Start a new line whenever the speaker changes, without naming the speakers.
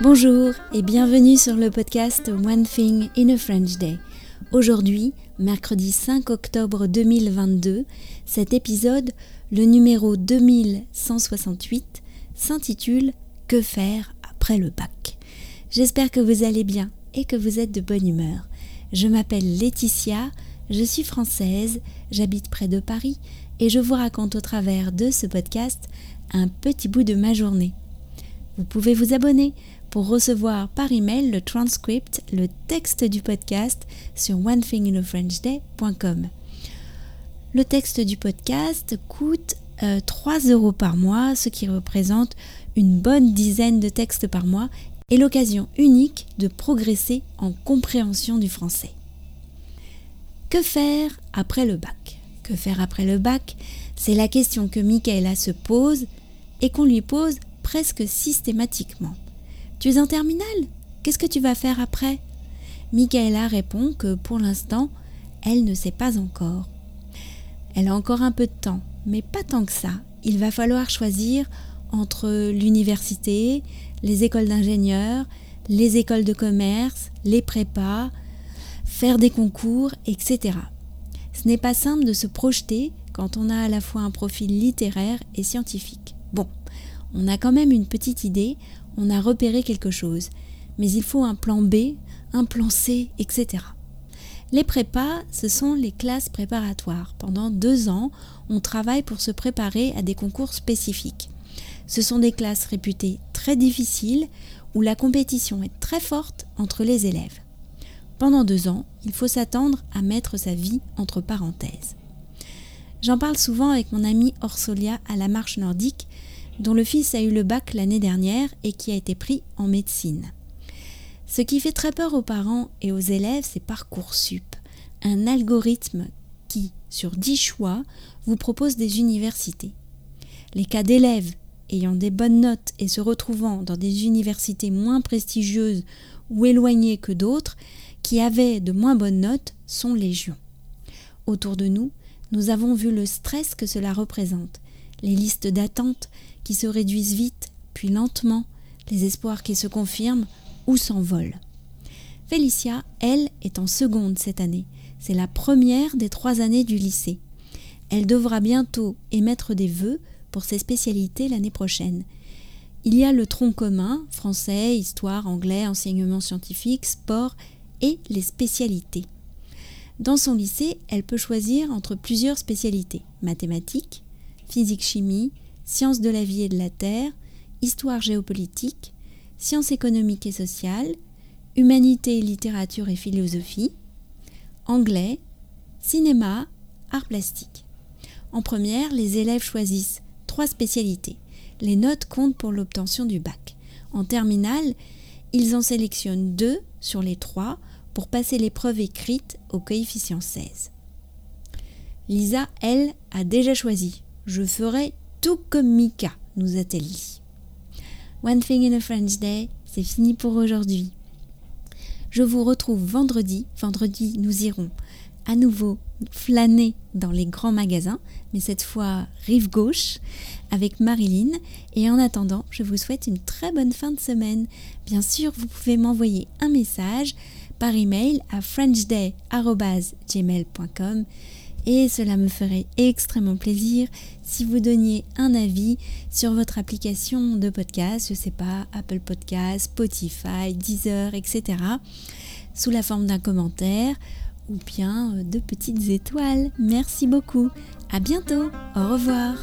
Bonjour et bienvenue sur le podcast One Thing in a French Day. Aujourd'hui, mercredi 5 octobre 2022, cet épisode, le numéro 2168, s'intitule Que faire après le bac? J'espère que vous allez bien et que vous êtes de bonne humeur. Je m'appelle Laetitia, je suis française, j'habite près de Paris et je vous raconte au travers de ce podcast un petit bout de ma journée. Vous pouvez vous abonner pour recevoir par email le transcript, le texte du podcast sur onethinginafrenchday.com. Le texte du podcast coûte 3 euh, euros par mois, ce qui représente une bonne dizaine de textes par mois et l'occasion unique de progresser en compréhension du français. Que faire après le bac? Que faire après le bac? C'est la question que Michaela se pose et qu'on lui pose presque systématiquement. Tu es en terminale? Qu'est-ce que tu vas faire après? Michaela répond que pour l'instant, elle ne sait pas encore. Elle a encore un peu de temps, mais pas tant que ça. Il va falloir choisir entre l'université, les écoles d'ingénieurs, les écoles de commerce, les prépas, faire des concours, etc. Ce n'est pas simple de se projeter quand on a à la fois un profil littéraire et scientifique. Bon, on a quand même une petite idée, on a repéré quelque chose, mais il faut un plan B, un plan C, etc. Les prépas, ce sont les classes préparatoires. Pendant deux ans, on travaille pour se préparer à des concours spécifiques. Ce sont des classes réputées très difficiles où la compétition est très forte entre les élèves. Pendant deux ans, il faut s'attendre à mettre sa vie entre parenthèses. J'en parle souvent avec mon ami Orsolia à la marche nordique dont le fils a eu le bac l'année dernière et qui a été pris en médecine. Ce qui fait très peur aux parents et aux élèves, c'est Parcoursup, un algorithme qui, sur 10 choix, vous propose des universités. Les cas d'élèves ayant des bonnes notes et se retrouvant dans des universités moins prestigieuses ou éloignées que d'autres, qui avaient de moins bonnes notes, sont légion. Autour de nous, nous avons vu le stress que cela représente, les listes d'attente qui se réduisent vite, puis lentement, les espoirs qui se confirment ou s'envolent. Félicia, elle, est en seconde cette année. C'est la première des trois années du lycée. Elle devra bientôt émettre des vœux pour ses spécialités l'année prochaine. Il y a le tronc commun, français, histoire, anglais, enseignement scientifique, sport et les spécialités. Dans son lycée, elle peut choisir entre plusieurs spécialités mathématiques, physique-chimie, sciences de la vie et de la terre, histoire géopolitique, sciences économiques et sociales, humanité, littérature et philosophie, anglais, cinéma, art plastique. En première, les élèves choisissent trois spécialités. Les notes comptent pour l'obtention du bac. En terminale, ils en sélectionnent deux sur les trois pour passer l'épreuve écrite au coefficient 16. Lisa, elle, a déjà choisi je ferai tout comme Mika, nous a-t-elle dit. One Thing in a French Day, c'est fini pour aujourd'hui. Je vous retrouve vendredi. Vendredi, nous irons à nouveau flâner dans les grands magasins, mais cette fois rive gauche, avec Marilyn. Et en attendant, je vous souhaite une très bonne fin de semaine. Bien sûr, vous pouvez m'envoyer un message par email à frenchday.gmail.com et cela me ferait extrêmement plaisir si vous donniez un avis sur votre application de podcast, je sais pas, Apple Podcast, Spotify, Deezer, etc. sous la forme d'un commentaire ou bien de petites étoiles. Merci beaucoup. À bientôt. Au revoir.